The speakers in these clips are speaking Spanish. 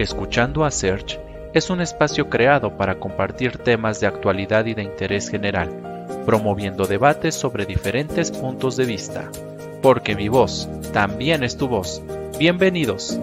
Escuchando a Search es un espacio creado para compartir temas de actualidad y de interés general, promoviendo debates sobre diferentes puntos de vista. Porque mi voz también es tu voz. Bienvenidos.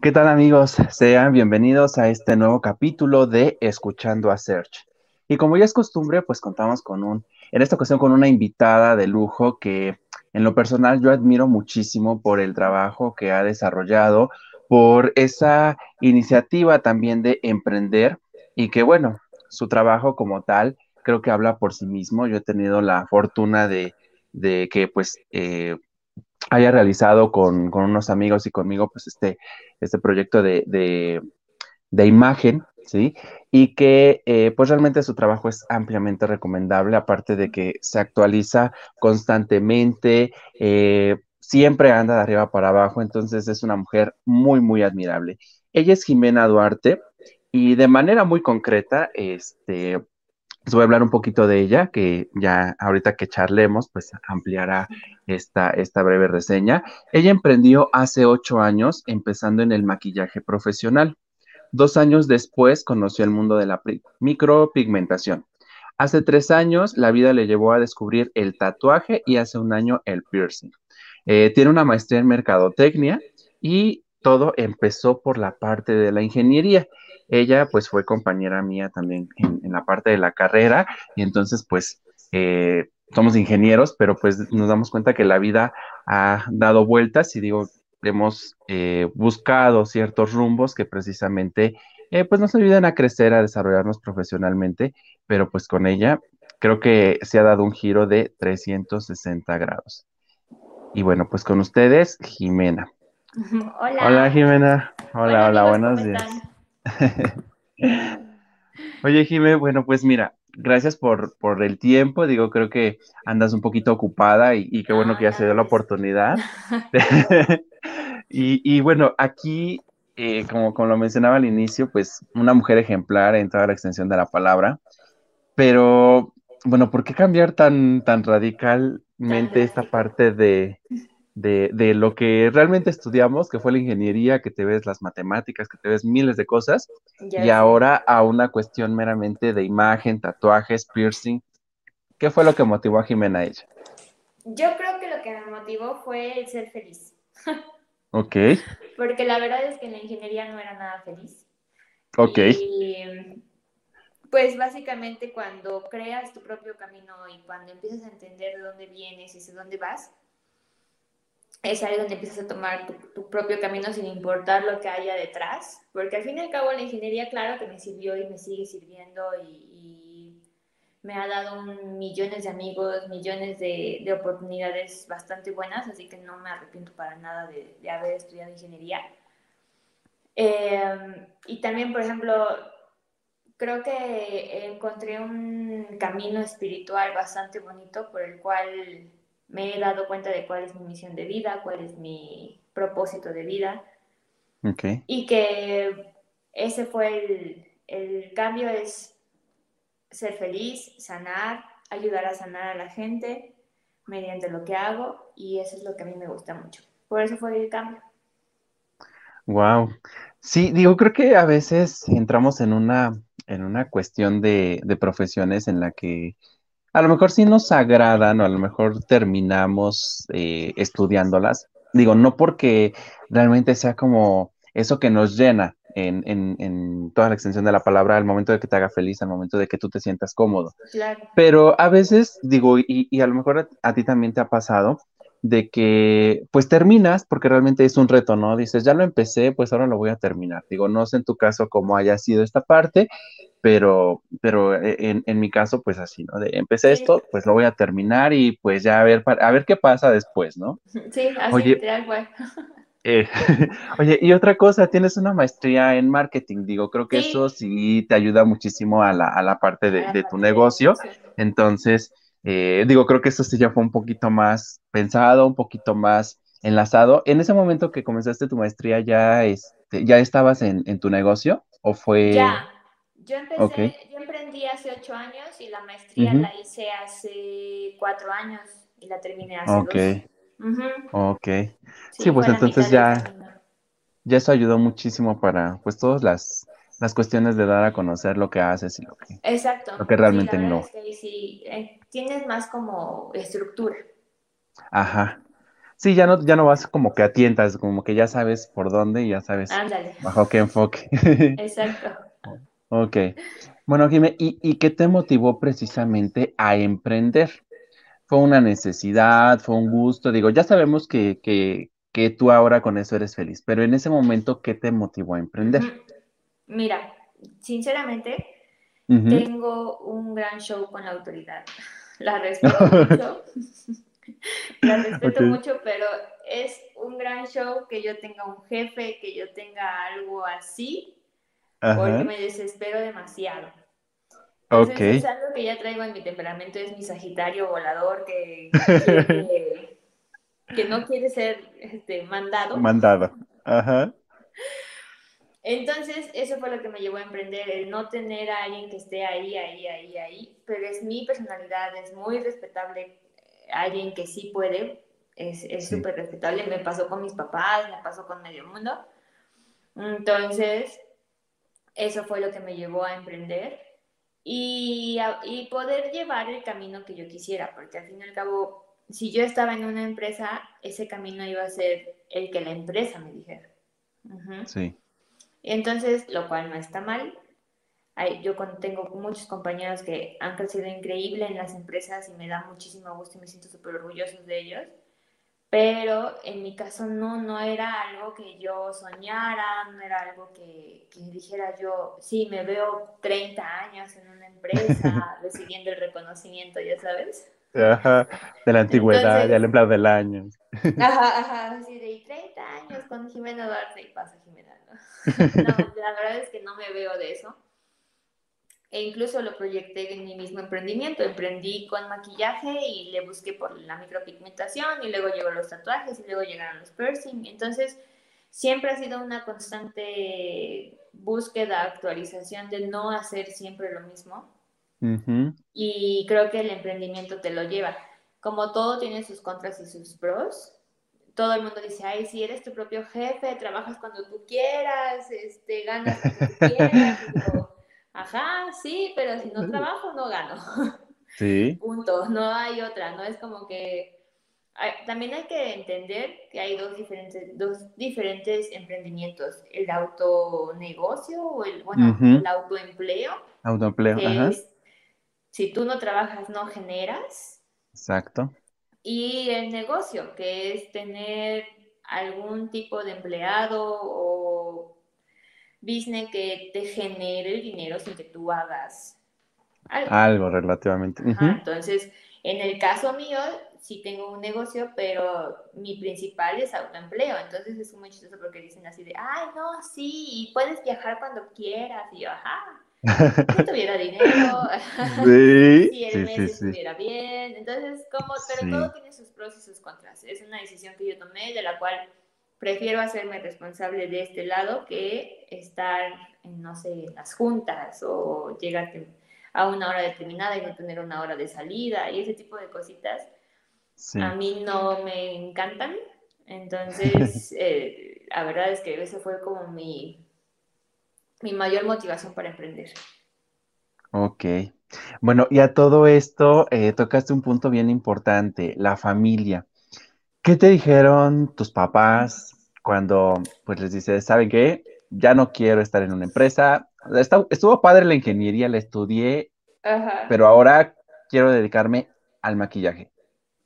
¿Qué tal amigos? Sean bienvenidos a este nuevo capítulo de Escuchando a Search. Y como ya es costumbre, pues contamos con un en esta ocasión con una invitada de lujo que en lo personal yo admiro muchísimo por el trabajo que ha desarrollado, por esa iniciativa también de emprender y que bueno, su trabajo como tal creo que habla por sí mismo. Yo he tenido la fortuna de, que pues eh, haya realizado con, unos amigos y conmigo pues este, este proyecto de, de imagen, ¿sí? Y que eh, pues realmente su trabajo es ampliamente recomendable, aparte de que se actualiza constantemente, eh, siempre anda de arriba para abajo, entonces es una mujer muy, muy admirable. Ella es Jimena Duarte y de manera muy concreta, este, les voy a hablar un poquito de ella, que ya ahorita que charlemos, pues ampliará esta, esta breve reseña. Ella emprendió hace ocho años, empezando en el maquillaje profesional. Dos años después conoció el mundo de la micropigmentación. Hace tres años la vida le llevó a descubrir el tatuaje y hace un año el piercing. Eh, tiene una maestría en mercadotecnia y todo empezó por la parte de la ingeniería. Ella pues fue compañera mía también en, la parte de la carrera y entonces pues eh, somos ingenieros, pero pues nos damos cuenta que la vida ha dado vueltas y digo, hemos eh, buscado ciertos rumbos que precisamente eh, pues nos ayudan a crecer, a desarrollarnos profesionalmente, pero pues con ella creo que se ha dado un giro de 360 grados. Y bueno, pues con ustedes, Jimena. Hola. Hola, Jimena. Hola, hola, buenos días. Oye, Jimena, bueno, pues mira, gracias por, por, el tiempo. Digo, creo que andas un poquito ocupada y, qué bueno que ya se dio la oportunidad. Y, bueno, aquí, eh, como, como lo mencionaba al inicio, pues una mujer ejemplar en toda la extensión de la palabra, pero bueno, ¿por qué cambiar tan, tan radicalmente esta parte de, de, lo que realmente estudiamos, que fue la ingeniería, que te ves las matemáticas, que te ves miles de cosas, y ahora a una cuestión meramente de imagen, tatuajes, piercing? ¿Qué fue lo que motivó a Jimena a ella? Yo creo que lo que me motivó fue el ser feliz. Ok. Porque la verdad es que en la ingeniería no era nada feliz. Ok. Y pues básicamente cuando creas tu propio camino y cuando empiezas a entender de dónde vienes y de dónde vas, es ahí donde empiezas a tomar tu, propio camino sin importar lo que haya detrás. Porque al fin y al cabo la ingeniería, claro que me sirvió y me sigue sirviendo y me ha dado millones de amigos, millones de, oportunidades bastante buenas, así que no me arrepiento para nada de, haber estudiado ingeniería. Em, y también, por ejemplo, creo que encontré un camino espiritual bastante bonito por el cual me he dado cuenta de cuál es mi misión de vida, cuál es mi propósito de vida. Okay. Y que ese fue el, el cambio, es ser feliz, sanar, ayudar a sanar a la gente mediante lo que hago y eso es lo que a mí me gusta mucho. Por eso fue el cambio. Wow. Sí, digo, creo que a veces entramos en una, en una cuestión de, profesiones en la que a lo mejor sí nos agradan o a lo mejor terminamos eh, estudiándolas. Digo, no porque realmente sea como eso que nos llena, en, en, en, toda la extensión de la palabra al momento de que te haga feliz, al momento de que tú te sientas cómodo. Pero a veces, digo, y, y a lo mejor a, ti también te ha pasado, de que pues terminas porque realmente es un reto, ¿no? Dices, ya lo empecé, pues ahora lo voy a terminar. Digo, no sé en tu caso cómo haya sido esta parte, pero, pero e, en, en mi caso, pues así, ¿no? De empecé esto, pues lo voy a terminar y pues ya a ver, a ver qué pasa después, ¿no? Sí, así, Oye, literal, eh, oye, y otra cosa, tienes una maestría en marketing, digo, creo que eso sí te ayuda muchísimo a la, a la parte de, tu negocio. Entonces, eh, digo, creo que eso sí ya fue un poquito más pensado, un poquito más enlazado. ¿En ese momento que comenzaste tu maestría ya, este, ya estabas en, tu negocio o fue...? Ya, Yo empecé, yo emprendí hace ocho años y la maestría la hice hace cuatro años y la terminé hace okay. dos. Ok. Sí, pues entonces ya, ya eso ayudó muchísimo para pues todas las, las cuestiones de dar a conocer lo que haces y lo que, Exacto. Lo que realmente no. sí, eh, tienes más como estructura. Ajá. Sí, ya no, ya no vas como que a tientas, como que ya sabes por dónde y ya sabes bajo qué enfoque. Exacto. ok. Bueno, Jimé, ¿y, qué te motivó precisamente a emprender? ¿Fue una necesidad? ¿Fue un gusto? Digo, ya sabemos que, que, tú ahora con eso eres feliz, pero en ese momento, ¿qué te motivó a emprender? Mira, sinceramente, tengo un gran show con la autoridad. La respeto mucho. La respeto mucho, pero es un gran show que yo tenga un jefe, que yo tenga algo así, porque me desespero demasiado. Entonces, es algo que ya traigo en mi temperamento, es mi Sagitario volador que, que, no quiere ser este, mandado. Mandado. Ajá. Entonces, eso fue lo que me llevó a emprender, el no tener a alguien que esté ahí, ahí, ahí, ahí, pero es mi personalidad, es muy respetable alguien que sí puede, es súper respetable. Me pasó con mis papás, me pasó con medio mundo. Entonces, eso fue lo que me llevó a emprender y, y poder llevar el camino que yo quisiera, porque al fin y al cabo, si yo estaba en una empresa, ese camino iba a ser el que la empresa me dijera. Sí. Entonces, lo cual no está mal, yo tengo muchos compañeros que han crecido increíble en las empresas y me da muchísimo gusto y me siento súper orgulloso de ellos. Pero en mi caso no, no era algo que yo soñara, no era algo que, que dijera yo, sí, me veo 30 años en una empresa recibiendo el reconocimiento, ya sabes. Ajá, de la antigüedad, del empleado del año. Ajá, ajá, sí, de 30 años con Jimena Duarte y pasa Jimena, ¿no? No, la verdad es que no me veo de eso e incluso lo proyecté en mi mismo emprendimiento. Emprendí con maquillaje y le busqué por la micropigmentación y luego llegó los tatuajes y luego llegaron los piercing. Entonces, siempre ha sido una constante búsqueda, actualización de no hacer siempre lo mismo. Y creo que el emprendimiento te lo lleva. Como todo tiene sus contras y sus pros, todo el mundo dice, ay, si eres tu propio jefe, trabajas cuando tú quieras, este, ganas cuando tú quieras. Ajá, sí, pero si no trabajo no gano. Sí. Punto, no hay otra, no es como que... también hay que entender que hay dos diferentes, dos diferentes emprendimientos, el autonegocio o el, bueno, el autoempleo. Autoempleo, ajá. si tú no trabajas, no generas. Exacto. Y el negocio, que es tener algún tipo de empleado o business que te genere el dinero sin que tú hagas algo. Algo relativamente. Entonces, en el caso mío, sí tengo un negocio, pero mi principal es autoempleo. Entonces es muy chistoso porque dicen así de, ay, no, sí, puedes viajar cuando quieras. Y yo, ajá. Si tuviera dinero, sí, si el mes estuviera bien. Entonces, como, pero todo tiene sus pros y sus contras. Es una decisión que yo tomé, de la cual prefiero hacerme responsable de este lado que estar en, no sé, las juntas o llegar a una hora determinada y no tener una hora de salida y ese tipo de cositas. A mí no me encantan. Entonces, eh, la verdad es que esa fue como mi, mi mayor motivación para emprender. Ok. Bueno, y a todo esto eh, tocaste un punto bien importante, la familia. ¿Qué te dijeron tus papás cuando pues les dices, ¿saben qué? Ya no quiero estar en una empresa. estuvo padre la ingeniería, la estudié, pero ahora quiero dedicarme al maquillaje.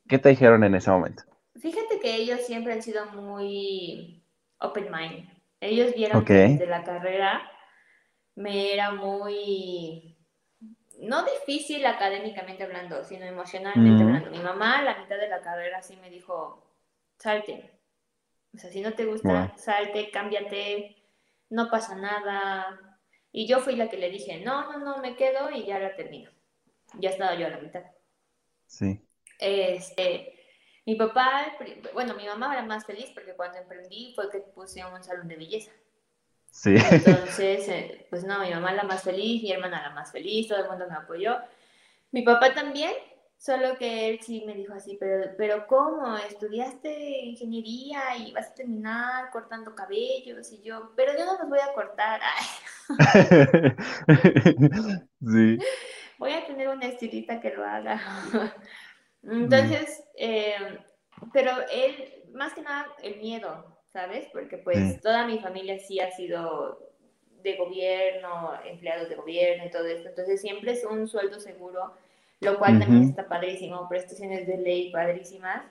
¿Qué te dijeron en ese momento? Fíjate que ellos siempre han sido muy open mind. Ellos vieron que desde la carrera me era muy no difícil académicamente hablando, sino emocionalmente hablando. Mi mamá, a la mitad de la carrera, sí me dijo, salte. O sea, si no te gusta, salte, cámbiate, no pasa nada. Y yo fui la que le dije, no, no, no, me quedo y ya la termino. Ya estaba yo a la mitad. Sí. Este, mi papá, bueno, mi mamá era más feliz porque cuando emprendí fue que puse un salón de belleza. Sí. Entonces, eh, pues no, mi mamá la más feliz, mi hermana la más feliz, todo el mundo me apoyó. Mi papá también, solo que él sí me dijo así, pero, pero ¿cómo? ¿Estudiaste ingeniería y vas a terminar cortando cabellos? Y yo, pero yo no los voy a cortar. sí. Voy a tener una estilita que lo haga. Entonces, eh, pero él, más que nada, el miedo, ¿sabes? Porque pues toda mi familia sí ha sido de gobierno, empleados de gobierno y todo esto, entonces siempre es un sueldo seguro, lo cual también está padrísimo, prestaciones de ley padrísimas.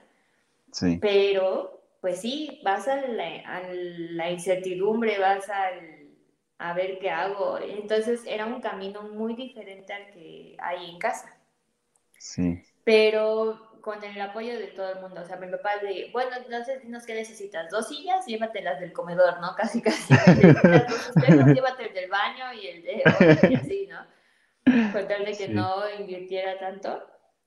Sí. Pero, pues sí, vas a la, incertidumbre, vas al, a ver qué hago. Entonces era un camino muy diferente al que hay en casa. Sí. Pero con el apoyo de todo el mundo. O sea, mi papá de, bueno, no sé si nos qué necesitas, dos sillas, llévatelas del comedor, ¿no? Casi, casi. dos espejos, llévate el del baño y el de, y así, ¿no? Con tal de que no invirtiera tanto.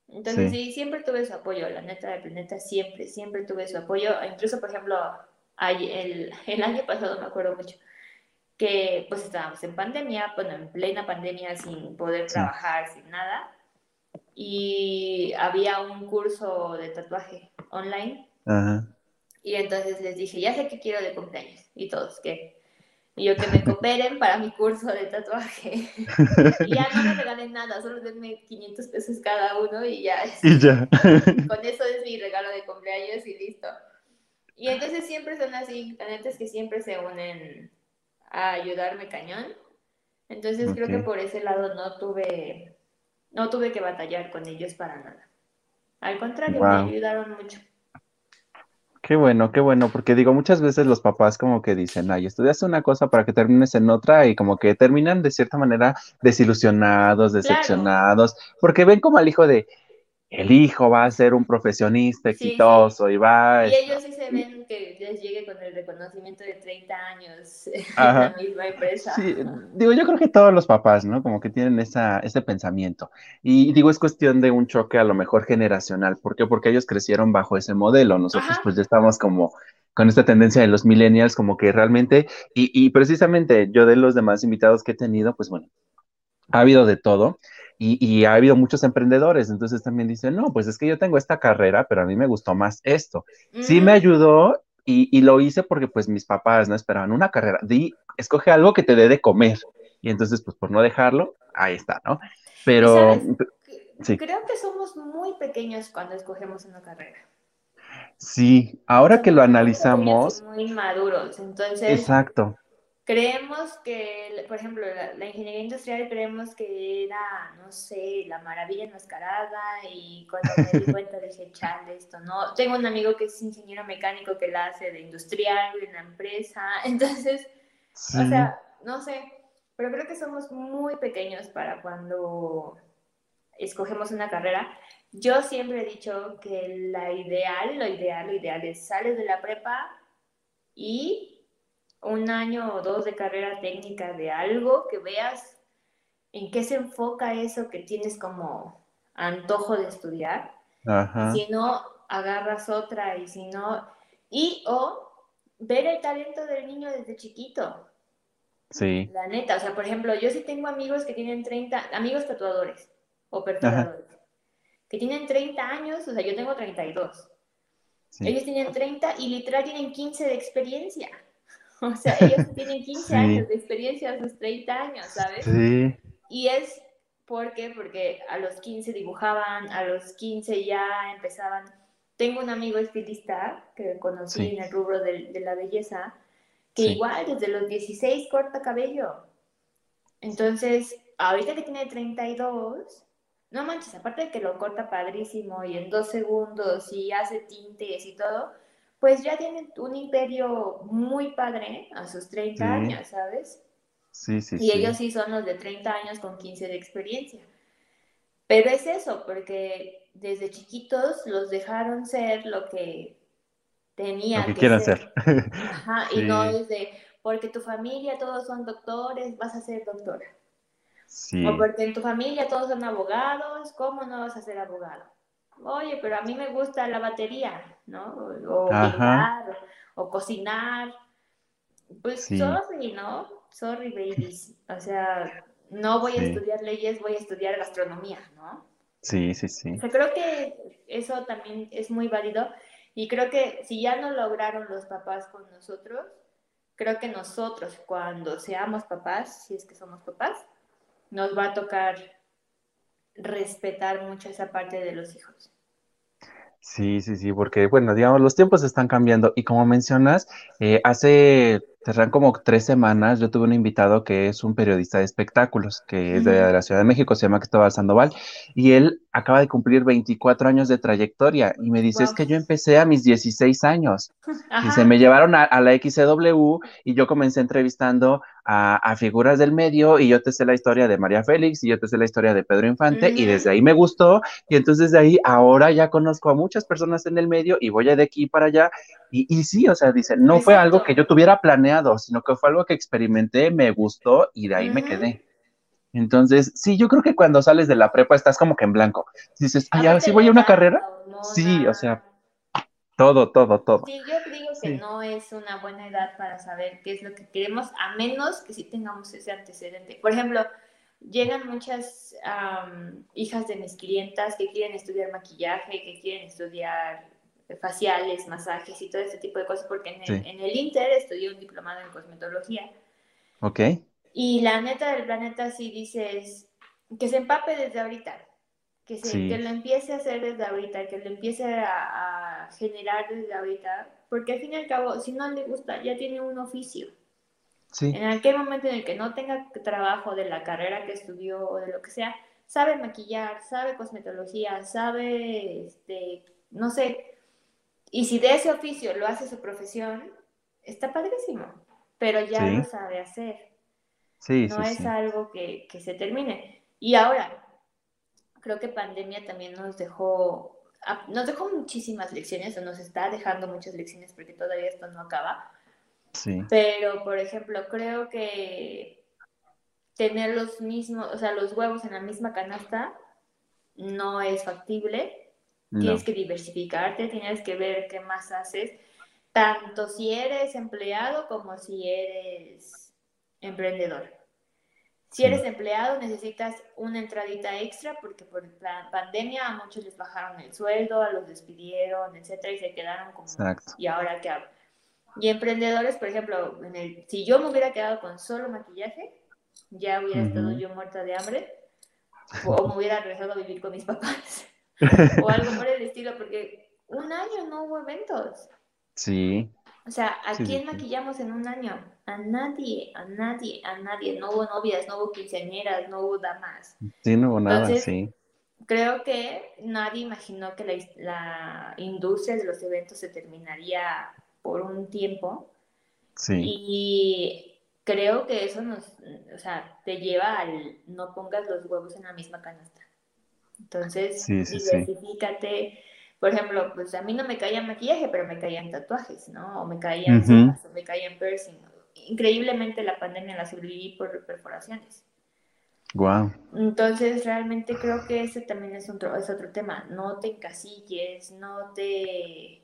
Entonces, sí. siempre tuve su apoyo, la neta, la neta, siempre, siempre tuve su apoyo. Incluso, por ejemplo, el, el año pasado me acuerdo mucho que pues estábamos en pandemia, bueno, en plena pandemia sin poder trabajar, sin nada y había un curso de tatuaje online. Y entonces les dije, ya sé que quiero de cumpleaños. Y todos, ¿qué? Y yo que me cooperen para mi curso de tatuaje. y ya no me regalen nada, solo denme 500 pesos cada uno y ya. Y ya. Con eso es mi regalo de cumpleaños y listo. Y entonces siempre son así, es que siempre se unen a ayudarme cañón. Entonces creo que por ese lado no tuve no tuve que batallar con ellos para nada. Al contrario, me ayudaron mucho. Qué bueno, qué bueno, porque digo, muchas veces los papás como que dicen, ay, estudiaste una cosa para que termines en otra y como que terminan de cierta manera desilusionados, decepcionados, porque ven como al hijo de, el hijo va a ser un profesionista exitoso y va... Y ellos sí se ven que les llegue con el reconocimiento de 30 años en la misma empresa. Sí, digo, yo creo que todos los papás, ¿no? Como que tienen esa, ese pensamiento. Y digo, es cuestión de un choque a lo mejor generacional. ¿Por qué? Porque ellos crecieron bajo ese modelo. Nosotros pues ya estamos como con esta tendencia de los millennials, como que realmente, y, y precisamente yo de los demás invitados que he tenido, pues bueno, ha habido de todo. Y, ha habido muchos emprendedores, entonces también dicen, no, pues es que yo tengo esta carrera, pero a mí me gustó más esto. Sí me ayudó y, lo hice porque pues mis papás no esperaban una carrera. Di, escoge algo que te dé de comer. Y entonces, pues por no dejarlo, ahí está, ¿no? Pero... Sí. Creo que somos muy pequeños cuando escogemos una carrera. Sí, ahora que lo analizamos... Muy maduros, entonces... Exacto. Creemos que, por ejemplo, la, ingeniería industrial creemos que era, no sé, la maravilla enmascarada y cuando me di cuenta dije, chale, esto no. Tengo un amigo que es ingeniero mecánico que la hace de industrial en la empresa, entonces, o sea, no sé, pero creo que somos muy pequeños para cuando escogemos una carrera. Yo siempre he dicho que la ideal, lo ideal, lo ideal es sales de la prepa y un año o dos de carrera técnica de algo, que veas en qué se enfoca eso que tienes como antojo de estudiar. Si no, agarras otra y si no, y o ver el talento del niño desde chiquito. Sí. La neta, o sea, por ejemplo, yo sí tengo amigos que tienen 30, amigos tatuadores o perforadores, que tienen 30 años, o sea, yo tengo 32. Ellos tienen 30 y literal tienen 15 de experiencia. O sea, ellos tienen 15 años de experiencia a sus 30 años, ¿sabes? Sí. Y es ¿por qué? Porque a los 15 dibujaban, a los 15 ya empezaban. Tengo un amigo estilista que conocí en el rubro de, la belleza, que igual desde los 16 corta cabello. Entonces, ahorita que tiene 32, no manches, aparte de que lo corta padrísimo y en dos segundos y hace tintes y todo, pues ya tienen un imperio muy padre a sus 30 años, ¿sabes? Sí, sí. Y ellos sí son los de 30 años con 15 de experiencia. Pero es eso, porque desde chiquitos los dejaron ser lo que tenían lo que, quieran ser. Ajá, y no es de, porque tu familia todos son doctores, vas a ser doctora. Sí. O porque en tu familia todos son abogados, ¿cómo no vas a ser abogado? oye, pero a mí me gusta la batería, ¿no? O, o, cocinar. Pues sorry, ¿no? Sorry, babies. O sea, no voy a estudiar leyes, voy a estudiar gastronomía, ¿no? Sí, sí, sí. O sea, creo que eso también es muy válido y creo que si ya no lograron los papás con nosotros, creo que nosotros cuando seamos papás, si es que somos papás, nos va a tocar respetar mucho esa parte de los hijos. Sí, sí, sí, porque bueno, digamos, los tiempos están cambiando y como mencionas, eh, hace Tendrán como tres semanas, yo tuve un invitado que es un periodista de espectáculos, que es de, la Ciudad de México, se llama Cristóbal Sandoval, y él acaba de cumplir 24 años de trayectoria, y me dice, es que yo empecé a mis 16 años, y se me llevaron a, la XCW, y yo comencé entrevistando a, figuras del medio, y yo te sé la historia de María Félix, y yo te sé la historia de Pedro Infante, y desde ahí me gustó, y entonces de ahí ahora ya conozco a muchas personas en el medio, y voy de aquí para allá, y, y sí, o sea, dice, no fue algo que yo tuviera planeado, sino que fue algo que experimenté, me gustó y de ahí me quedé. Entonces, sí, yo creo que cuando sales de la prepa estás como que en blanco. Dices, ay, ahora sí voy a una carrera. sí, o sea, todo, todo, todo. Sí, yo digo que no es una buena edad para saber qué es lo que queremos, a menos que sí tengamos ese antecedente. Por ejemplo, llegan muchas hijas de mis clientas que quieren estudiar maquillaje, que quieren estudiar faciales, masajes y todo ese tipo de cosas, porque en el, en el Inter estudié un diplomado en cosmetología. Ok. Y la neta del planeta sí dices que se empape desde ahorita, que, se, que lo empiece a hacer desde ahorita, que lo empiece a, a, generar desde ahorita, porque al fin y al cabo, si no le gusta, ya tiene un oficio. Sí. En aquel momento en el que no tenga trabajo de la carrera que estudió o de lo que sea, sabe maquillar, sabe cosmetología, sabe, este, no sé, y si de ese oficio lo hace su profesión, está padrísimo, pero ya lo sabe hacer. Sí, no es algo que, se termine. Y ahora, creo que pandemia también nos dejó, nos dejó muchísimas lecciones, o nos está dejando muchas lecciones porque todavía esto no acaba. Sí. Pero, por ejemplo, creo que tener los mismos, o sea, los huevos en la misma canasta no es factible Tienes que diversificarte, tienes que ver qué más haces, tanto si eres empleado como si eres emprendedor. Si eres empleado, necesitas una entradita extra porque por la pandemia a muchos les bajaron el sueldo, a los despidieron, etcétera, y se quedaron como. Exacto. ¿Y ahora qué hago? Y emprendedores, por ejemplo, en el, si yo me hubiera quedado con solo maquillaje, ya hubiera estado yo muerta de hambre o me hubiera regresado a vivir con mis papás o algo por el estilo, porque un año no hubo eventos. Sí. O sea, ¿a quién maquillamos en un año? A nadie, a nadie, a nadie. No hubo novias, no hubo quinceañeras, no hubo damas. Sí, no hubo nada, sí. Creo que nadie imaginó que la, la, industria de los eventos se terminaría por un tiempo. Sí. Y creo que eso nos, o sea, te lleva al no pongas los huevos en la misma canasta. Entonces, diversifícate. Por ejemplo, pues a mí no me caía maquillaje, pero me caían tatuajes, ¿no? O me caían o me caían piercing. Increíblemente la pandemia la sobreviví por perforaciones. Wow. Entonces, realmente creo que ese también es otro, es otro tema. No te encasilles, no te.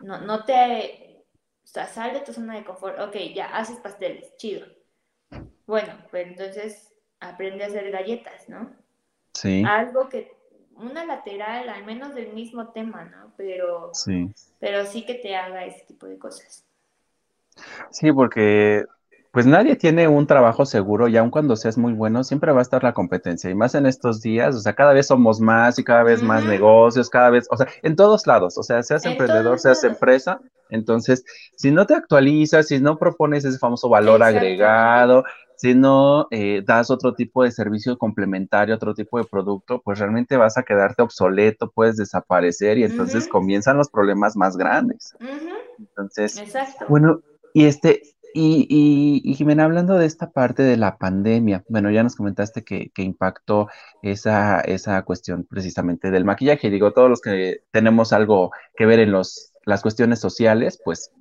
No, no te. O sea, sal de tu zona de confort. Ok, ya, haces pasteles, chido. Bueno, pues entonces aprende a hacer galletas, ¿no? Sí. Algo que, una lateral, al menos del mismo tema, ¿no? Pero sí, pero sí que te haga ese tipo de cosas. Sí, porque pues nadie tiene un trabajo seguro y aun cuando seas muy bueno, siempre va a estar la competencia. Y más en estos días, o sea, cada vez somos más y cada vez más negocios, cada vez, o sea, en todos lados, o sea, seas emprendedor, seas empresa. Entonces, si no te actualizas, si no propones ese famoso valor agregado, si no eh, das otro tipo de servicio complementario, otro tipo de producto, pues realmente vas a quedarte obsoleto, puedes desaparecer y entonces comienzan los problemas más grandes. Entonces, bueno, y este, y, y, Jimena, hablando de esta parte de la pandemia, bueno, ya nos comentaste que, que impactó esa, esa cuestión precisamente del maquillaje. Digo, todos los que tenemos algo que ver en los, las cuestiones sociales, pues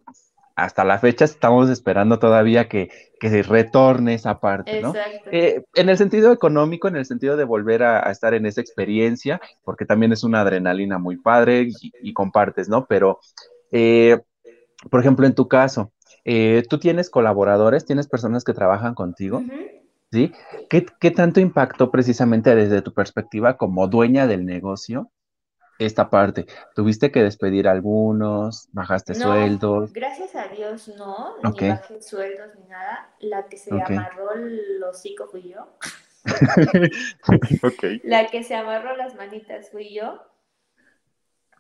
hasta la fecha estamos esperando todavía que, que retorne esa parte, ¿no? Eh, en el sentido económico, en el sentido de volver a, estar en esa experiencia, porque también es una adrenalina muy padre y, compartes, ¿no? Pero, eh, por ejemplo, en tu caso, eh, tú tienes colaboradores, tienes personas que trabajan contigo, ¿sí? ¿Qué, ¿Qué tanto impactó precisamente desde tu perspectiva como dueña del negocio esta parte? ¿Tuviste que despedir a algunos? ¿Bajaste No, sueldos? gracias a Dios no, Ok. ni bajé sueldos ni nada. La que se amarró el hocico fui yo. La que se amarró las manitas fui yo.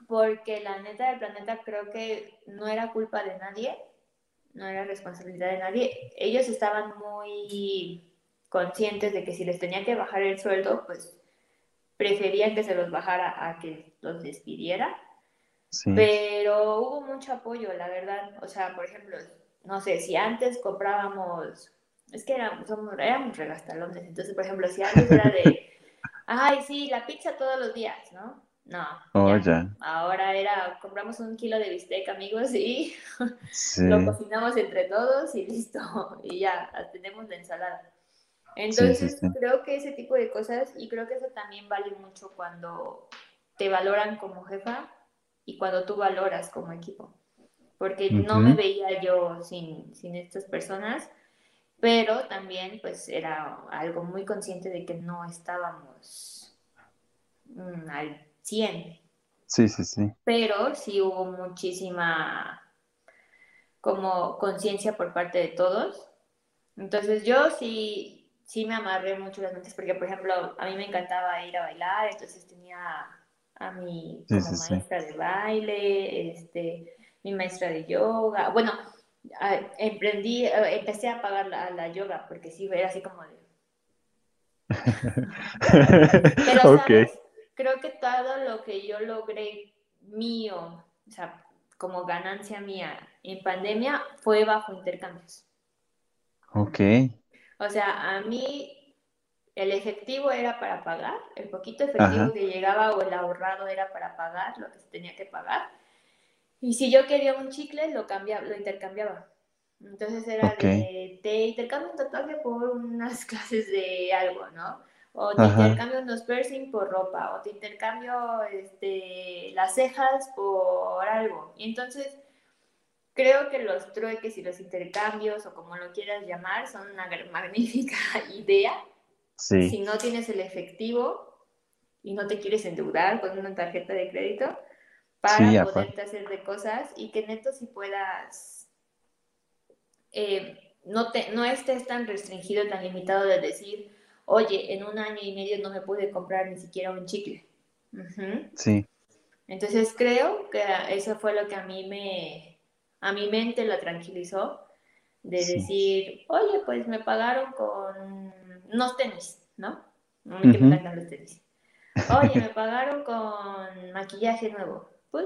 Porque la neta del planeta creo que no era culpa de nadie, no era responsabilidad de nadie. Ellos estaban muy conscientes de que si les tenía que bajar el sueldo, pues preferían que se los bajara a que los despidiera. Sí, Pero hubo mucho apoyo, la verdad. O sea, por ejemplo, no sé, si antes comprábamos, es que éramos, somos- éramos regastalones. Entonces, por ejemplo, si antes era de, ay, sí, la pizza todos los días, ¿no? No, Oh, ya. ya. Ahora era, compramos un kilo de bistec, amigos, y sí, lo cocinamos entre todos y listo. Y ya, tenemos la ensalada. Entonces, sí. creo que ese tipo de cosas, y creo que eso también vale mucho cuando te valoran como jefa y cuando tú valoras como equipo. Porque no me veía yo sin, sin estas personas, pero también pues era algo muy consciente de que no estábamos mm, al 100, Sí, sí, sí. pero sí hubo muchísima como conciencia por parte de todos. Entonces yo sí, sí me amarré mucho las mentes porque, por ejemplo, a mí me encantaba ir a bailar, entonces tenía a mi Sí, sí. maestra de baile, este, mi maestra de yoga. Bueno, emprendí, empecé a pagar la, la yoga porque sí, era así como de... Creo que todo lo que yo logré mío, o sea, como ganancia mía en pandemia, fue bajo intercambios. Ok. O sea, a mí el efectivo era para pagar, el poquito efectivo Ajá. que llegaba o el ahorrado era para pagar lo que se tenía que pagar. Y si yo quería un chicle, lo, cambiaba, lo intercambiaba. Entonces era de, te intercambio un tatuaje por unas clases de algo, ¿no? O te Ajá. intercambio unos piercing por ropa, o te intercambio este, las cejas por algo. Y entonces creo que los trueques y los intercambios, o como lo quieras llamar, son una magnífica idea Sí, si no tienes el efectivo y no te quieres endeudar con una tarjeta de crédito para Sí, poderte hacer de cosas y que neto si puedas eh, no te no estés tan restringido tan limitado de decir oye en un año y medio no me pude comprar ni siquiera un chicle sí, entonces creo que eso fue lo que a mí me a mi mente la tranquilizó de Sí. decir, oye, pues me pagaron con unos tenis, ¿no? Que me encantan los tenis. Oye, me pagaron con maquillaje nuevo. Pues,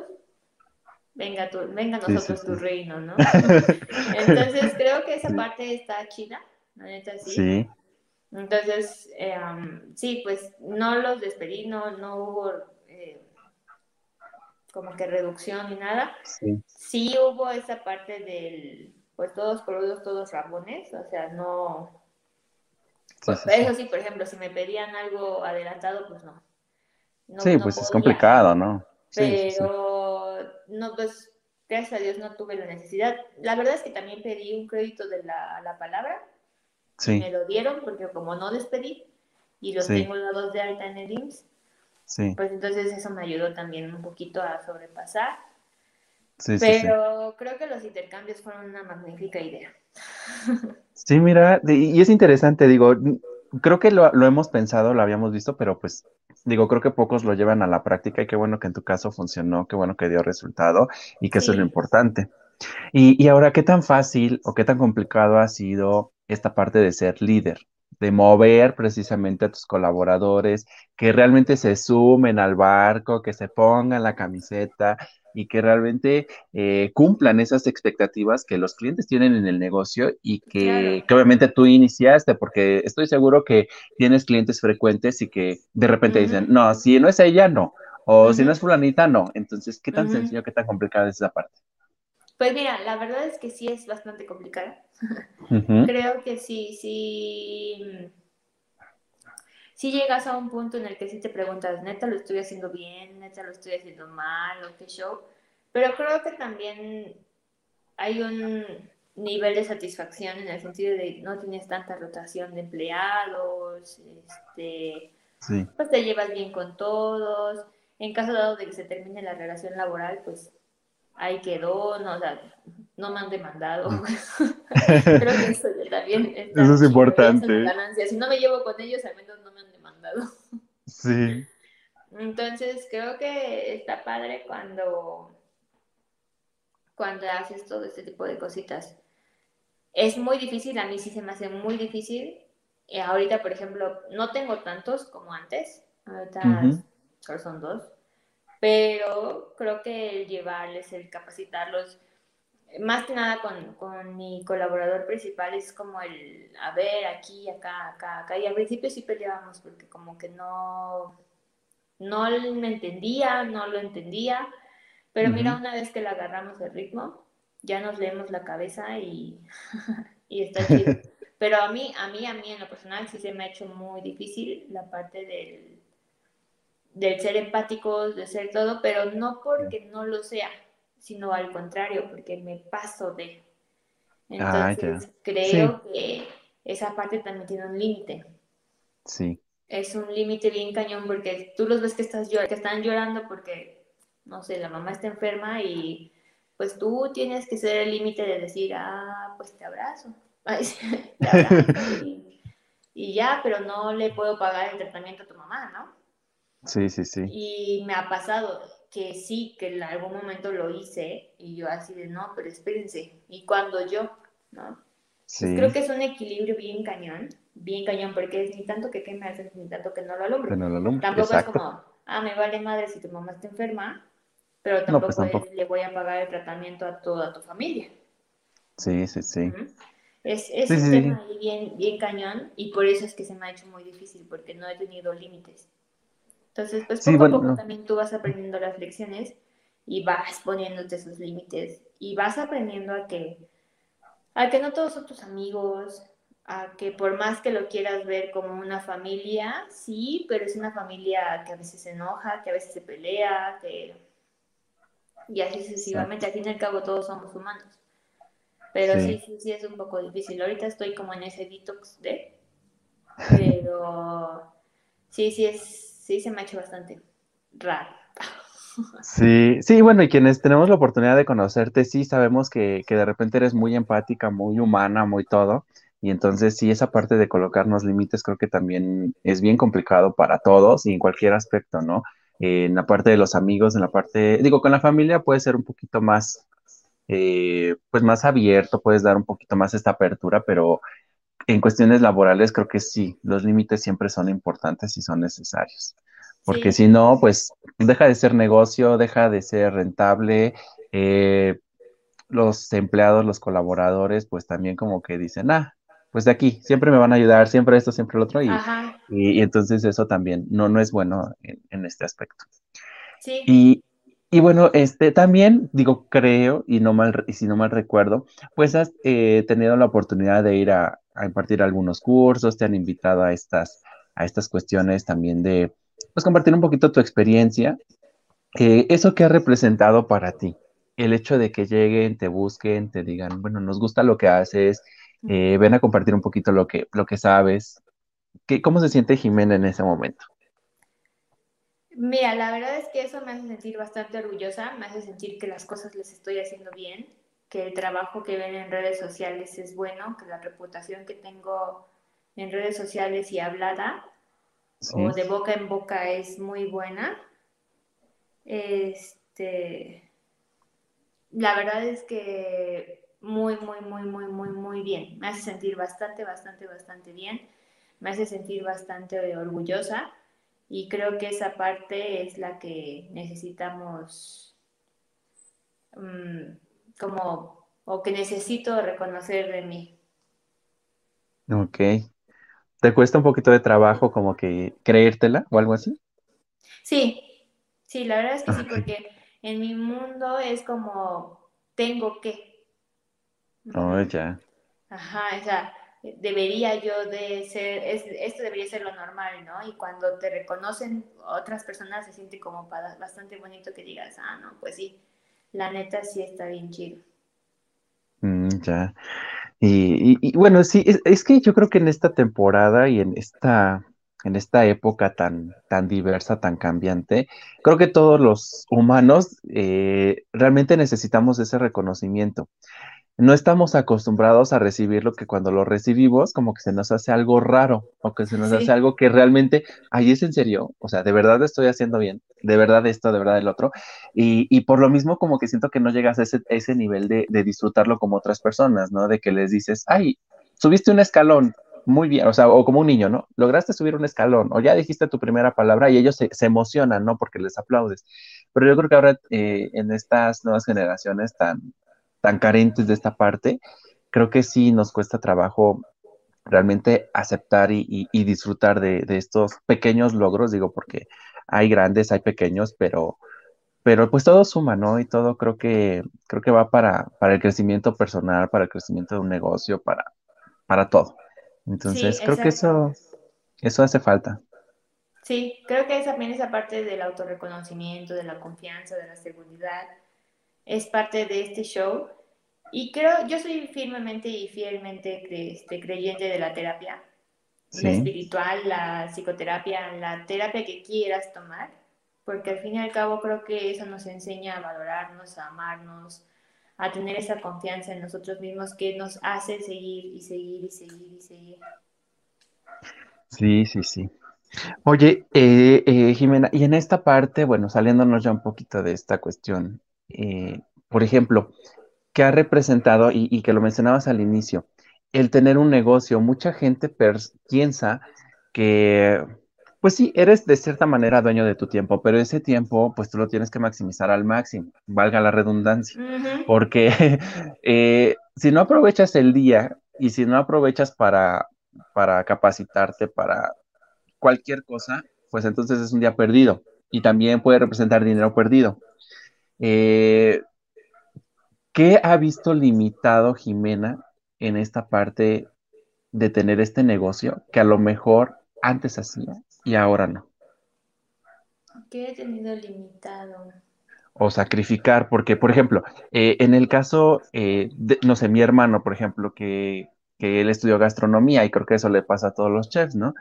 venga, tú, venga sí, nosotros sí. tu reino, ¿no? Entonces creo que esa parte está chida, neta sí. Entonces, eh, um, sí, pues no los despedí, no, no hubo eh, como que reducción ni nada. sí, Sí hubo esa parte del, pues todos crudos, todos rabones, o sea, no... Pues, eso sí, por ejemplo, si me pedían algo adelantado, pues no. No, Sí, no pues es complicado, ¿no? Sí, sí, sí. Pero, no, pues, gracias a Dios no tuve la necesidad. La verdad es que también pedí un crédito de la, a la palabra y me lo dieron porque como no despedí y los Sí. tengo dados de alta en el IMSS, sí, pues entonces eso me ayudó también un poquito a sobrepasar. Pero creo que los intercambios fueron una magnífica idea. Sí, mira, y es interesante, digo, creo que lo, lo hemos pensado, lo habíamos visto, pero pues, digo, creo que pocos lo llevan a la práctica y qué bueno que en tu caso funcionó, qué bueno que dio resultado y que eso es lo importante. Y, y ahora, ¿qué tan fácil o qué tan complicado ha sido esta parte de ser líder? De mover precisamente a tus colaboradores, que realmente se sumen al barco, que se pongan la camiseta y que realmente eh, cumplan esas expectativas que los clientes tienen en el negocio y que, Claro. que obviamente tú iniciaste, porque estoy seguro que tienes clientes frecuentes y que de repente dicen, no, si no es ella, no, o si no es fulanita, no. Entonces, ¿qué tan sencillo, qué tan complicada es esa parte? Pues mira, la verdad es que sí es bastante complicada. Creo que sí, sí. Sí llegas a un punto en el que sí te preguntas, neta lo estoy haciendo bien, neta lo estoy haciendo mal, o qué show. Pero creo que también hay un. nivel de satisfacción en el sentido de no tienes tanta rotación de empleados, este, pues te llevas bien con todos. En caso dado de que se termine la relación laboral, pues ahí quedó, no, o sea, no me han demandado. Creo que eso también Eso es importante. Si no me llevo con ellos, al menos no me han demandado. Sí. Entonces, creo que está padre cuando, cuando haces todo este tipo de cositas. Es muy difícil, a mí sí se me hace muy difícil. Eh, ahorita, por ejemplo, no tengo tantos como antes. Ahorita solo son dos. Pero creo que el llevarles, el capacitarlos, más que nada con, con, mi colaborador principal es como el, a ver, aquí, acá, acá, acá. Y al principio sí peleábamos porque como que no, no me entendía, no lo entendía. Pero mira, una vez que le agarramos el ritmo, ya nos leemos la cabeza y, y está chido. Pero a mí, a mí, a mí en lo personal sí se me ha hecho muy difícil la parte del, del ser empáticos, de ser todo, pero no porque no lo sea, sino al contrario, porque me paso de. Ah, Entonces creo que esa parte también tiene un límite. Sí. Es un límite bien cañón porque tú los ves que, estás que están llorando porque, no sé, la mamá está enferma y pues tú tienes que ser el límite de decir, ah, pues te abrazo. y, ya, pero no le puedo pagar el tratamiento a tu mamá, ¿no? Sí, sí, sí. Y me ha pasado que sí, que en algún momento lo hice y yo así de, no, pero espérense. Y cuando yo, ¿no? Sí. creo que es un equilibrio bien cañón, bien cañón, porque es ni tanto que queme haces, ni tanto que no lo alumbre. Tampoco es como, ah, me vale madre si tu mamá está enferma, pero pues tampoco, le voy a pagar el tratamiento a toda tu familia. Sí, sí, sí. Es, es un tema bien, bien cañón y por eso es que se me ha hecho muy difícil, porque no he tenido límites. Entonces, pues poco a poco también tú vas aprendiendo las lecciones y vas poniéndote esos límites y vas aprendiendo a que, a que no todos son tus amigos, a que por más que lo quieras ver como una familia, sí, pero es una familia que a veces se enoja, que a veces se pelea, que y así sucesivamente. Al fin y al cabo todos somos humanos. Pero sí. sí, sí, es un poco difícil. Ahorita estoy como en ese detox de, pero sí, sí es, sí se me ha hecho bastante raro. Sí, sí, bueno, y quienes tenemos la oportunidad de conocerte, sí sabemos que, que de repente eres muy empática, muy humana, muy todo. Y entonces sí, esa parte de colocarnos límites creo que también es bien complicado para todos y en cualquier aspecto, ¿no? en la parte de los amigos, en la parte, digo, con la familia puede ser un poquito más, eh, pues más abierto, puedes dar un poquito más esta apertura, pero en cuestiones laborales creo que sí, los límites siempre son importantes y son necesarios. Porque si no, pues deja de ser negocio, deja de ser rentable. Eh, los empleados, los colaboradores, pues también como que dicen, ah, pues de aquí, siempre me van a ayudar, siempre esto, siempre lo otro, y, y, entonces eso también no, no es bueno en, este aspecto. Sí. Y, y, bueno, este también, digo, creo, y no mal, y si no mal recuerdo, pues has eh, tenido la oportunidad de ir a, a, impartir algunos cursos, te han invitado a estas, a estas cuestiones también de, pues compartir un poquito tu experiencia. Eh, ¿Eso qué ha representado para ti? El hecho de que lleguen, te busquen, te digan, bueno, nos gusta lo que haces, eh, ven a compartir un poquito lo que, lo que sabes. ¿Qué, ¿Cómo se siente Jimena en ese momento? Mira, la verdad es que eso me hace sentir bastante orgullosa, me hace sentir que las cosas les estoy haciendo bien, que el trabajo que ven en redes sociales es bueno, que la reputación que tengo en redes sociales y hablada o de boca en boca es muy buena. Este, la verdad es que muy, muy, muy, muy, muy, muy bien. Me hace sentir bastante, bastante, bastante bien. Me hace sentir bastante orgullosa y creo que esa parte es la que necesitamos mm, como, o que necesito reconocer de mí. Ok. ¿Te cuesta un poquito de trabajo como que creértela o algo así? Sí, sí, la verdad es que sí, porque en mi mundo es como tengo que, Oh, ya. Ajá, o sea, debería yo de ser, esto debería ser lo normal, ¿no? Y cuando te reconocen otras personas se siente como bastante bonito que digas, ah, no, pues sí, la neta sí está bien chido. Mm, Ya. Y, bueno, sí, es, que yo creo que en esta temporada y en esta, en esta época tan, tan diversa, tan cambiante, creo que todos los humanos eh, realmente necesitamos ese reconocimiento no estamos acostumbrados a recibir lo que cuando lo recibimos, como que se nos hace algo raro, o que se nos hace algo que realmente, ay, es en serio, o sea, de verdad estoy haciendo bien, de verdad esto, de verdad el otro, y, por lo mismo como que siento que no llegas a ese, ese nivel de, disfrutarlo como otras personas, ¿no? De que les dices, ay, subiste un escalón, muy bien, o sea, o como un niño, ¿no? Lograste subir un escalón, o ya dijiste tu primera palabra y ellos se, emocionan, ¿no? Porque les aplaudes. Pero yo creo que ahora eh, en estas nuevas generaciones tan, tan carentes de esta parte, creo que sí nos cuesta trabajo realmente aceptar y, disfrutar de, estos pequeños logros, digo, porque hay grandes, hay pequeños, pero, pero pues todo suma, ¿no? Y todo creo que, creo que va para, para el crecimiento personal, para el crecimiento de un negocio, para, para todo. Entonces, creo que eso, eso hace falta. Sí, creo que también esa parte del autorreconocimiento, de la confianza, de la seguridad, es parte de este show. Y creo, yo soy firmemente y fielmente este, creyente de la terapia, la espiritual, la psicoterapia, la terapia que quieras tomar, porque al fin y al cabo creo que eso nos enseña a valorarnos, a amarnos, a tener esa confianza en nosotros mismos que nos hace seguir y seguir y seguir y seguir. Sí, sí, sí. Oye, eh, eh, Jimena, y en esta parte, bueno, saliéndonos ya un poquito de esta cuestión eh, por ejemplo, que ha representado, y, que lo mencionabas al inicio, el tener un negocio. Mucha gente piensa que, pues sí, eres de cierta manera dueño de tu tiempo, pero ese tiempo, pues tú lo tienes que maximizar al máximo, valga la redundancia, porque eh, si no aprovechas el día y si no aprovechas para, para capacitarte, para cualquier cosa, pues entonces es un día perdido y también puede representar dinero perdido. Eh, ¿Qué ha visto limitado Jimena en esta parte de tener este negocio que a lo mejor antes hacía y ahora no? ¿Qué he tenido limitado? O sacrificar, porque, por ejemplo, eh, en el caso, eh, de, no sé, mi hermano, por ejemplo, que, que, él estudió gastronomía y creo que eso le pasa a todos los chefs, ¿no?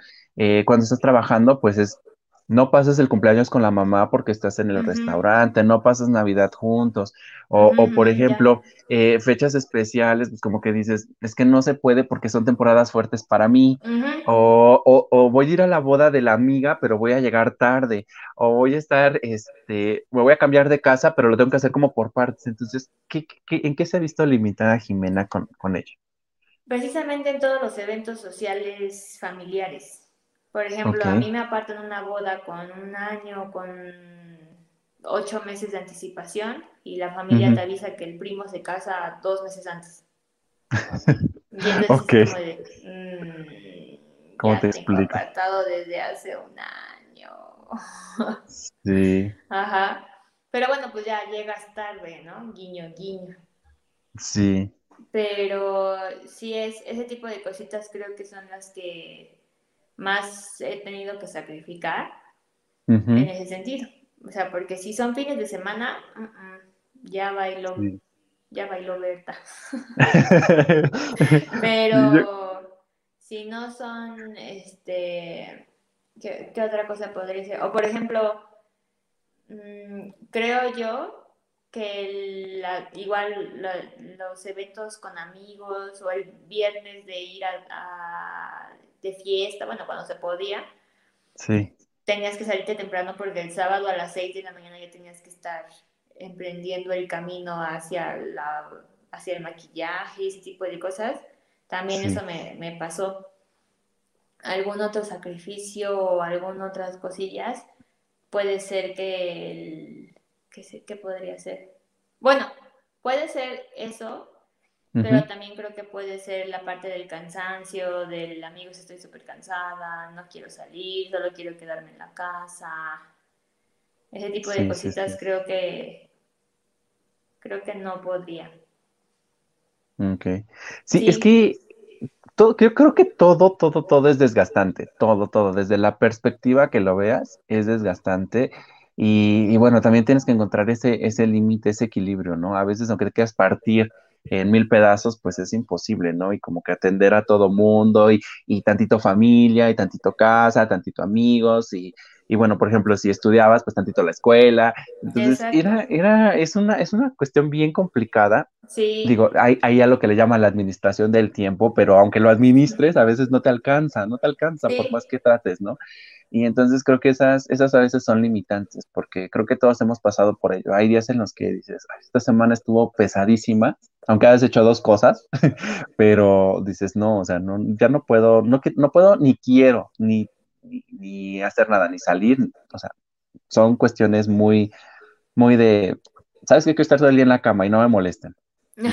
cuando estás trabajando, pues es no pasas el cumpleaños con la mamá porque estás en el restaurante, no pasas Navidad juntos, o, por ejemplo, eh, fechas especiales, pues como que dices, es que no se puede porque son temporadas fuertes para mí, o, voy a ir a la boda de la amiga, pero voy a llegar tarde, o voy a estar, este, me voy a cambiar de casa, pero lo tengo que hacer como por partes. Entonces, ¿qué, en qué se ha visto limitada Jimena con, con ello? Precisamente en todos los eventos sociales familiares. Por ejemplo, a mí me apartan una boda con un año, con ocho meses de anticipación y la familia te avisa que el primo se casa dos meses antes. Y entonces como de, mm, ¿Cómo te explico? desde hace un año. sí. Ajá. Pero bueno, pues ya llegas tarde, ¿no? Guiño, guiño. Sí. Pero sí es, ese tipo de cositas creo que son las que más he tenido que sacrificar en ese sentido. O sea, porque si son fines de semana, ya bailo, ya bailo Berta. Pero si no son, este, ¿qué, otra cosa podría ser? O por ejemplo, mm, creo yo que igual los eventos con amigos o el viernes de ir a de fiesta, bueno, cuando se podía. Sí. Tenías que salirte temprano porque el sábado a las 6 de la mañana ya tenías que estar emprendiendo el camino hacia, la, hacia el maquillaje ese tipo de cosas. También eso me, me pasó. Algún otro sacrificio o algunas otras cosillas puede ser que el... ¿Qué, ¿Qué podría ser? Bueno, puede ser eso, pero también creo que puede ser la parte del cansancio, del amigos estoy súper cansada, no quiero salir, solo quiero quedarme en la casa. Ese tipo de cositas creo que creo que no podría. Ok. Sí, es que todo, yo creo que todo, todo, todo es desgastante. Todo, todo. Desde la perspectiva que lo veas, es desgastante. Y, y bueno, también tienes que encontrar ese, ese límite, ese equilibrio, ¿no? A veces, aunque te quieras partir en mil pedazos, pues es imposible, ¿no? Y como que atender a todo mundo y, y tantito familia y tantito casa, tantito amigos y, y bueno, por ejemplo, si estudiabas, pues tantito la escuela. Entonces, era, era, es una, es una cuestión bien complicada. Sí. Digo, hay, hay a lo que le llaman la administración del tiempo, pero aunque lo administres, a veces no te alcanza, no te alcanza por más que trates, ¿no? Y entonces creo que esas, esas a veces son limitantes, porque creo que todos hemos pasado por ello. Hay días en los que dices, esta semana estuvo pesadísima, aunque hayas hecho dos cosas, pero dices, no, o sea, no, ya no puedo, no, no puedo ni quiero, ni ni, hacer nada, ni salir. O sea, son cuestiones muy, muy de, ¿sabes qué? Quiero estar todo el día en la cama y no me molesten.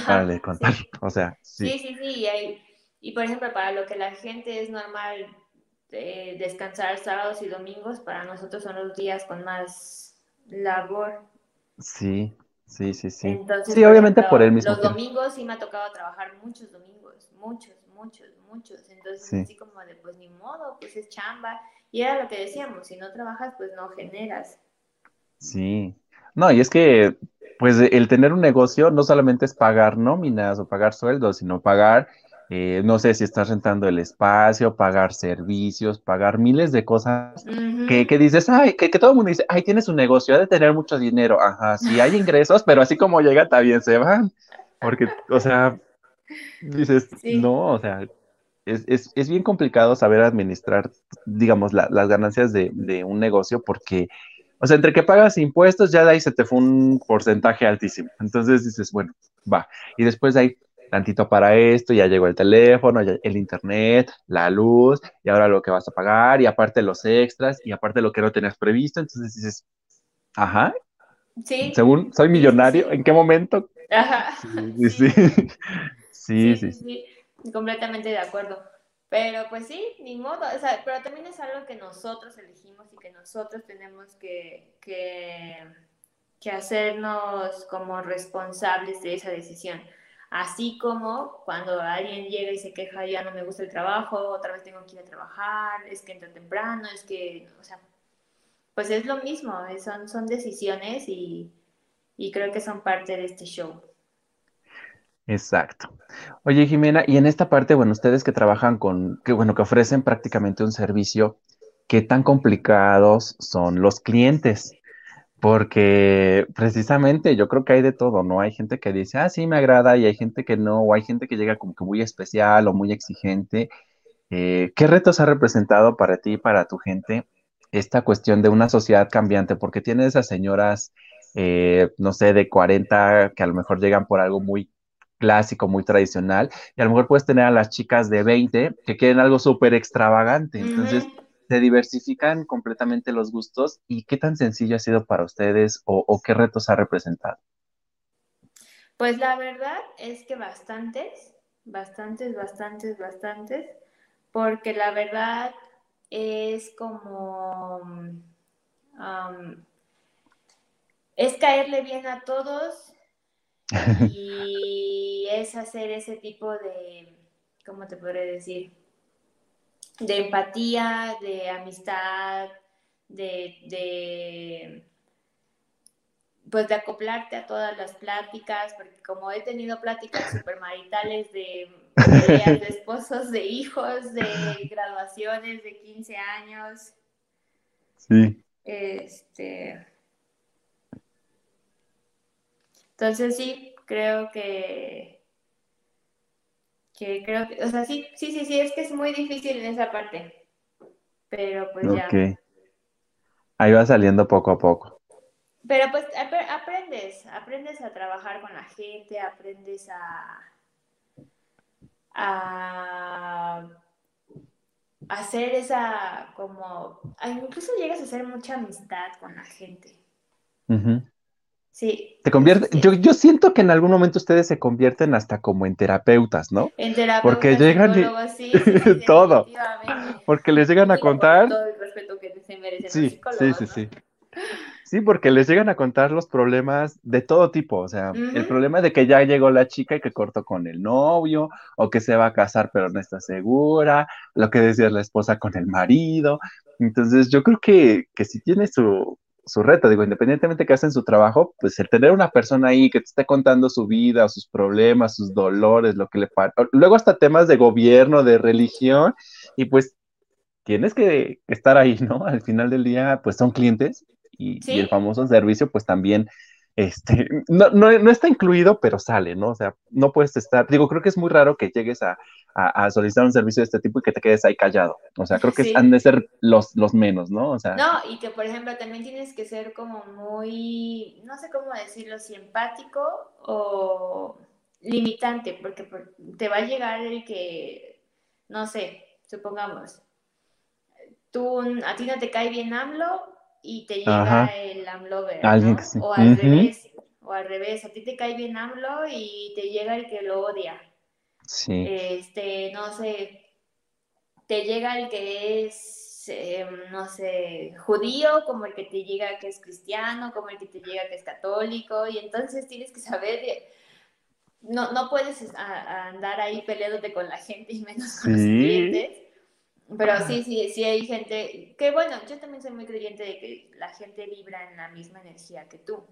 para de contar, o sea, sí. Sí, sí, sí. Y, por ejemplo, para lo que la gente es normal eh, descansar sábados y domingos, para nosotros son los días con más labor. Sí, sí, sí, sí. Entonces, sí, obviamente por el mismo Los domingos sí me ha tocado trabajar muchos domingos, muchos, muchos, muchos. Entonces, así como de, pues ni modo, pues es chamba. Y era lo que decíamos, si no trabajas, pues no generas. Sí. No, y es que, pues el tener un negocio no solamente es pagar nóminas o pagar sueldos, sino pagar, eh, no sé si estás rentando el espacio, pagar servicios, pagar miles de cosas que, que, dices, ay, que, que, todo el mundo dice, ay, tienes un negocio, ha de tener mucho dinero. Ajá, sí hay ingresos, pero así como llega, también se van. Porque, o sea, Dices, no, o sea, es, bien complicado saber administrar, digamos, las ganancias de, un negocio porque, o sea, entre que pagas impuestos, ya de ahí se te fue un porcentaje altísimo. Entonces dices, bueno, va. Y después de ahí, tantito para esto, ya llegó el teléfono, el internet, la luz, y ahora lo que vas a pagar, y aparte los extras, y aparte lo que no tenías previsto. Entonces dices, ajá. Sí. Según soy millonario, ¿en qué momento? Ajá. sí. sí. Sí, sí, sí, completamente de acuerdo. Pero pues sí, ni modo, o sea, pero también es algo que nosotros elegimos y que nosotros tenemos que, que, que hacernos como responsables de esa decisión. Así como cuando alguien llega y se queja, ya no me gusta el trabajo, otra vez tengo que ir a trabajar, es que entra temprano, es que, o sea, pues es lo mismo, son, son decisiones y, y creo que son parte de este show. Exacto. Oye, Jimena, y en esta parte, bueno, ustedes que trabajan con, que bueno, que ofrecen prácticamente un servicio, ¿qué tan complicados son los clientes? Porque precisamente yo creo que hay de todo, ¿no? Hay gente que dice, ah, sí, me agrada, y hay gente que no, o hay gente que llega como que muy especial o muy exigente. Eh, ¿qué retos ha representado para ti y para tu gente esta cuestión de una sociedad cambiante? Porque tiene esas señoras, eh, no sé, de 40 que a lo mejor llegan por algo muy clásico, muy tradicional, y a lo mejor puedes tener a las chicas de 20 que quieren algo súper extravagante, entonces se diversifican completamente los gustos y qué tan sencillo ha sido para ustedes o, qué retos ha representado. Pues la verdad es que bastantes, bastantes, bastantes, bastantes, porque la verdad es como... es caerle bien a todos y es hacer ese tipo de, ¿cómo te podré decir? De empatía, de amistad, de, de pues de acoplarte a todas las pláticas, porque como he tenido pláticas supermaritales de de esposos, de hijos, de graduaciones de 15 años. Sí. Este entonces sí, creo que, que creo que, o sea, sí, sí, sí, sí, es que es muy difícil en esa parte. Pero pues ya. Ahí va saliendo poco a poco. Pero pues aprendes, aprendes a trabajar con la gente, aprendes a, a hacer esa como, incluso llegas a hacer mucha amistad con la gente. Sí. Te convierte, yo, yo siento que en algún momento ustedes se convierten hasta como en terapeutas, ¿no? En terapeutas, Porque llegan y... todo. Porque les llegan a contar. todo el respeto que se merecen sí, sí, sí, sí. Sí, porque les llegan a contar los problemas de todo tipo. O sea, el problema de que ya llegó la chica y que cortó con el novio, o que se va a casar pero no está segura, lo que decía la esposa con el marido. Entonces, yo creo que, que sí tiene su, su reto. Digo, independientemente que hacen su trabajo, pues el tener una persona ahí que te esté contando su vida, sus problemas, sus dolores, lo que le pasa. Luego hasta temas de gobierno, de religión, y pues tienes que estar ahí, ¿no? Al final del día, pues son clientes y, y el famoso servicio, pues también este, no, no, no, está incluido, pero sale, ¿no? O sea, no puedes estar, digo, creo que es muy raro que llegues a, a, solicitar un servicio de este tipo y que te quedes ahí callado. O sea, creo que han de ser los, los menos, ¿no? O sea. No, y que por ejemplo también tienes que ser como muy, no sé cómo decirlo, si empático o limitante, porque te va a llegar el que, no sé, supongamos, tú, a ti no te cae bien AMLO y te llega el AMLover, ¿no? O al revés, o al revés, a ti te cae bien AMLO y te llega el que lo odia. Sí. Este, no sé, te llega el que es, em, no sé, judío, como el que te llega que es cristiano, como el que te llega que es católico, y entonces tienes que saber, no, no puedes andar ahí peleándote con la gente y menos con los clientes. Pero sí, sí, sí hay gente que, bueno, yo también soy muy creyente de que la gente vibra en la misma energía que tú.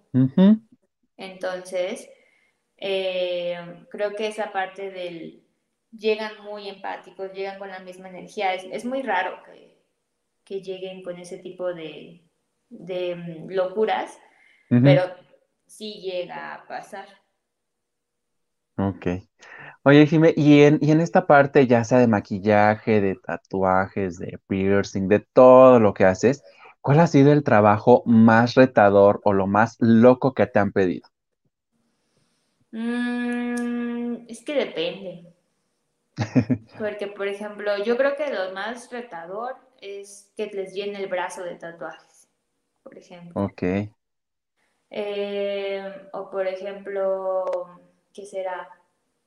Entonces, eh, creo que esa parte del llegan muy empáticos, llegan con la misma energía. Es, muy raro que, lleguen con ese tipo de, mm, locuras, pero sí llega a pasar. Ok. Oye, Jimé, y en, y en esta parte, ya sea de maquillaje, de tatuajes, de piercing, de todo lo que haces, ¿cuál ha sido el trabajo más retador o lo más loco que te han pedido? Mm, es que depende. Porque, por ejemplo, yo creo que lo más retador es que les llene el brazo de tatuajes, por ejemplo. Ok. Eh, o, por ejemplo, ¿qué será?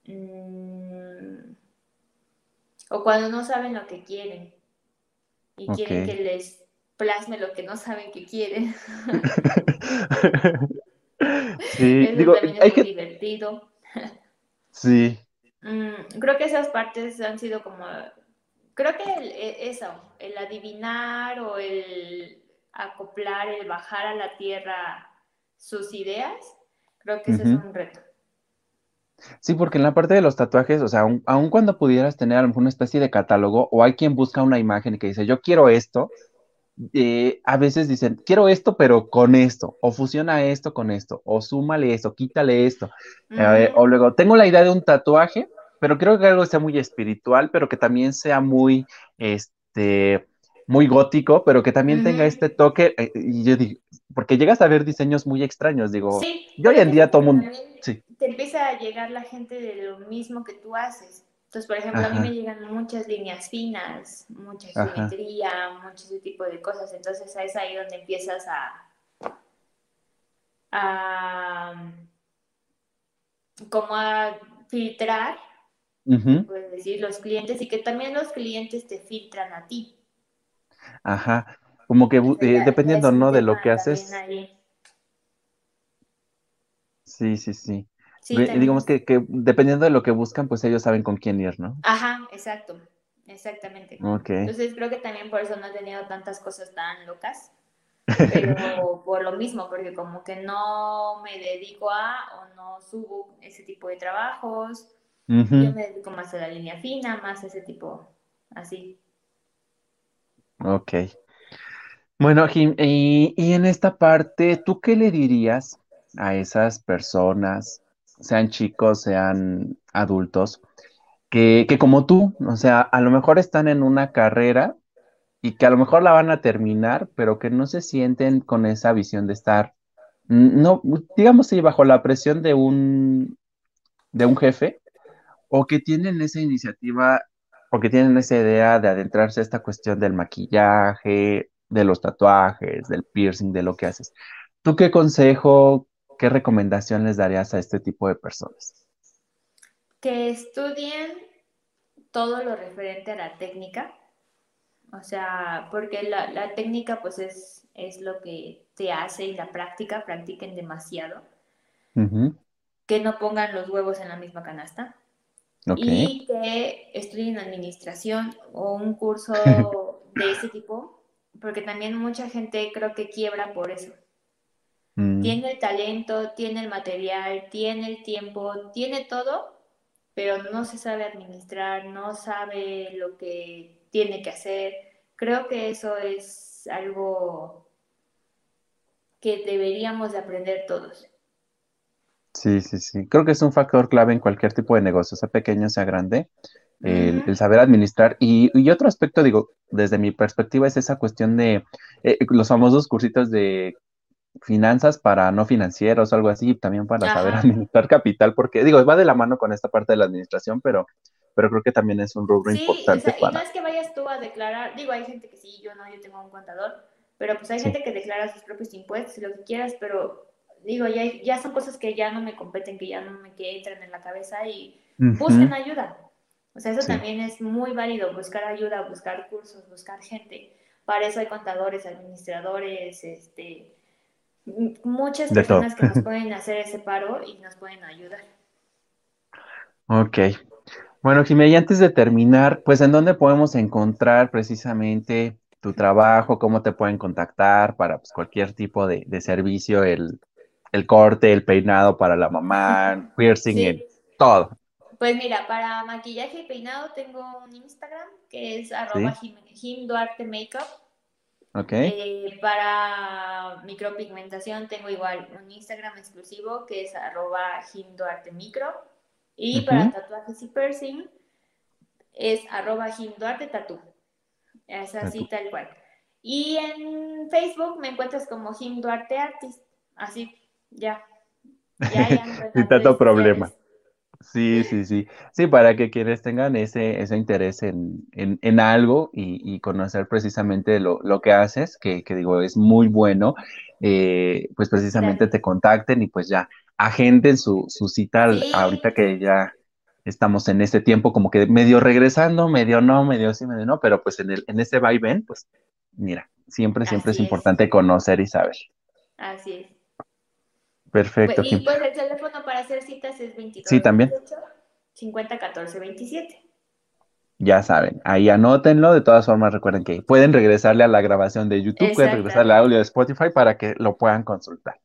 Mm, o cuando no saben lo que quieren y quieren que les plasme lo que no saben que quieren. Sí, digo, hay que... divertido. Sí. Mm, creo que esas partes han sido como, creo que e, eso, el adivinar o el acoplar, el bajar a la tierra sus ideas, creo que ese es un reto. Sí, porque en la parte de los tatuajes, o sea, aun, cuando pudieras tener a lo mejor una especie de catálogo o hay quien busca una imagen y que dice, yo quiero esto, eh, a veces dicen, quiero esto, pero con esto, o fusiona esto con esto, o súmale esto, quítale esto. o luego, tengo la idea de un tatuaje, pero creo que algo sea muy espiritual, pero que también sea muy, este, muy gótico, pero que también tenga este toque. Eh, y yo digo, porque llegas a ver diseños muy extraños, digo, yo hoy en día todo mundo... Sí. Te empieza a llegar la gente de lo mismo que tú haces. Entonces, por ejemplo, a mí me llegan muchas líneas finas, mucha geometría, mucho ese tipo de cosas. Entonces, es ahí donde empiezas a, a como a filtrar, puedes decir, los clientes y que también los clientes te filtran a ti. Ajá, como que eh, dependiendo, ¿no? De lo que haces. Sí, sí, sí digamos que, dependiendo de lo que buscan, pues ellos saben con quién ir, ¿no? Ajá, exacto, exactamente. Entonces creo que también por eso no he tenido tantas cosas tan locas, pero por lo mismo, porque como que no me dedico a o no subo ese tipo de trabajos, yo me dedico más a la línea fina, más a ese tipo, así. Ok. Bueno, Jim, y, y en esta parte, ¿tú qué le dirías a esas personas sean chicos, sean adultos, que, como tú, o sea, a lo mejor están en una carrera y que a lo mejor la van a terminar, pero que no se sienten con esa visión de estar, no, digamos, sí, bajo la presión de un, de un jefe, o que tienen esa iniciativa, o que tienen esa idea de adentrarse a esta cuestión del maquillaje, de los tatuajes, del piercing, de lo que haces. ¿Tú qué consejo, ¿qué recomendación les darías a este tipo de personas? Que estudien todo lo referente a la técnica, o sea, porque la, técnica pues es, es, lo que te hace y la práctica, practiquen demasiado. Que no pongan los huevos en la misma canasta. Y que estudien administración o un curso de ese tipo porque también mucha gente creo que quiebra por eso. Mm, Tiene el talento, tiene el material, tiene el tiempo, tiene todo, pero no se sabe administrar, no sabe lo que tiene que hacer. Creo que eso es algo que deberíamos de aprender todos. Sí, sí, sí. Creo que es un factor clave en cualquier tipo de negocio, sea pequeño, sea grande, el, el saber administrar. Y, y otro aspecto, digo, desde mi perspectiva, es esa cuestión de eh, los famosos cursitos de finanzas para no financieros, algo así, también para saber administrar capital, porque digo, va de la mano con esta parte de la administración, pero, pero creo que también es un rubro Sí, o importante sea, y no para... es que vayas tú a declarar, digo, hay gente que sí, yo no, yo tengo un contador, pero pues hay Sí. gente que declara sus propios impuestos y lo que quieras, pero digo, ya, ya son cosas que ya no me competen, que ya no me que entran en la cabeza y busquen ayuda. O sea, eso Sí, también es muy válido, buscar ayuda, buscar cursos, buscar gente. Para eso hay contadores, administradores, este, muchas de todo. personas que nos pueden hacer ese paro y nos pueden ayudar. Ok. Bueno, Jimé, y antes de terminar, pues, ¿en dónde podemos encontrar precisamente tu trabajo? ¿Cómo te pueden contactar para pues, cualquier tipo de, de servicio? El, el corte, el peinado para la mamá, piercing, Sí, el, todo. Pues mira, para maquillaje y peinado tengo un Instagram que es arroba ¿Sí? Jim, Jim Duarte Makeup. Ok. Eh, para micropigmentación tengo igual un Instagram exclusivo que es arroba Jim Duarte Micro. Y para tatuajes y piercing es arroba Jim Duarte Tatú. Es así tal cual. Y en Facebook me encuentras como Jim Duarte Artist. Así, ya. Ya, ya Sin tanto problema. sociales. Sí, sí, sí. Sí, para que quienes tengan ese, ese interés en, en, en algo y, y conocer precisamente lo, lo que haces, que, que digo, es muy bueno, eh, pues precisamente te contacten y pues ya agenden su, su cita Sí, ahorita que ya estamos en este tiempo como que medio regresando, medio no, medio sí, medio no, pero pues en el, en ese va y ven, pues mira, siempre, siempre así es. importante conocer y saber. Así es. Perfecto, Pues- y pues el teléfono para hacer citas es 22 Sí, también. 28 50 14 27. Ya saben, ahí anótenlo. De todas formas, recuerden que pueden regresarle a la grabación de YouTube, pueden regresarle al audio de Spotify para que lo puedan consultar.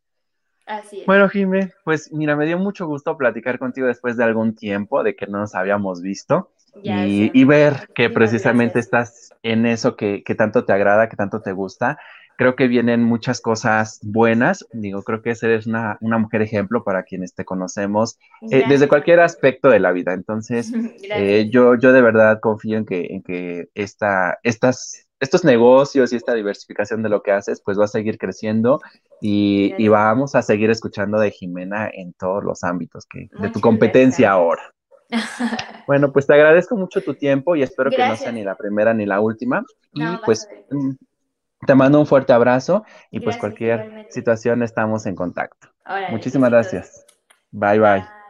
Así es. Bueno, Jimé, pues mira, me dio mucho gusto platicar contigo después de algún tiempo de que no nos habíamos visto Ya y, ver que precisamente gracias. estás en eso que, que tanto te agrada, que tanto te gusta. Creo que vienen muchas cosas buenas. Digo, creo que eres una, una mujer ejemplo para quienes te conocemos eh, desde cualquier aspecto de la vida. Entonces, eh, yo, yo de verdad confío en que, en que esta, estas, estos negocios y esta diversificación de lo que haces, pues va a seguir creciendo y, y vamos a seguir escuchando de Jimena en todos los ámbitos que, de tu competencia gracias. ahora. Bueno, pues te agradezco mucho tu tiempo y espero que no sea ni la primera ni la última. Y No, pues te mando un fuerte abrazo y pues cualquier igualmente. situación estamos en contacto. Órale, Muchísimas gracias. Bye bye. Bye.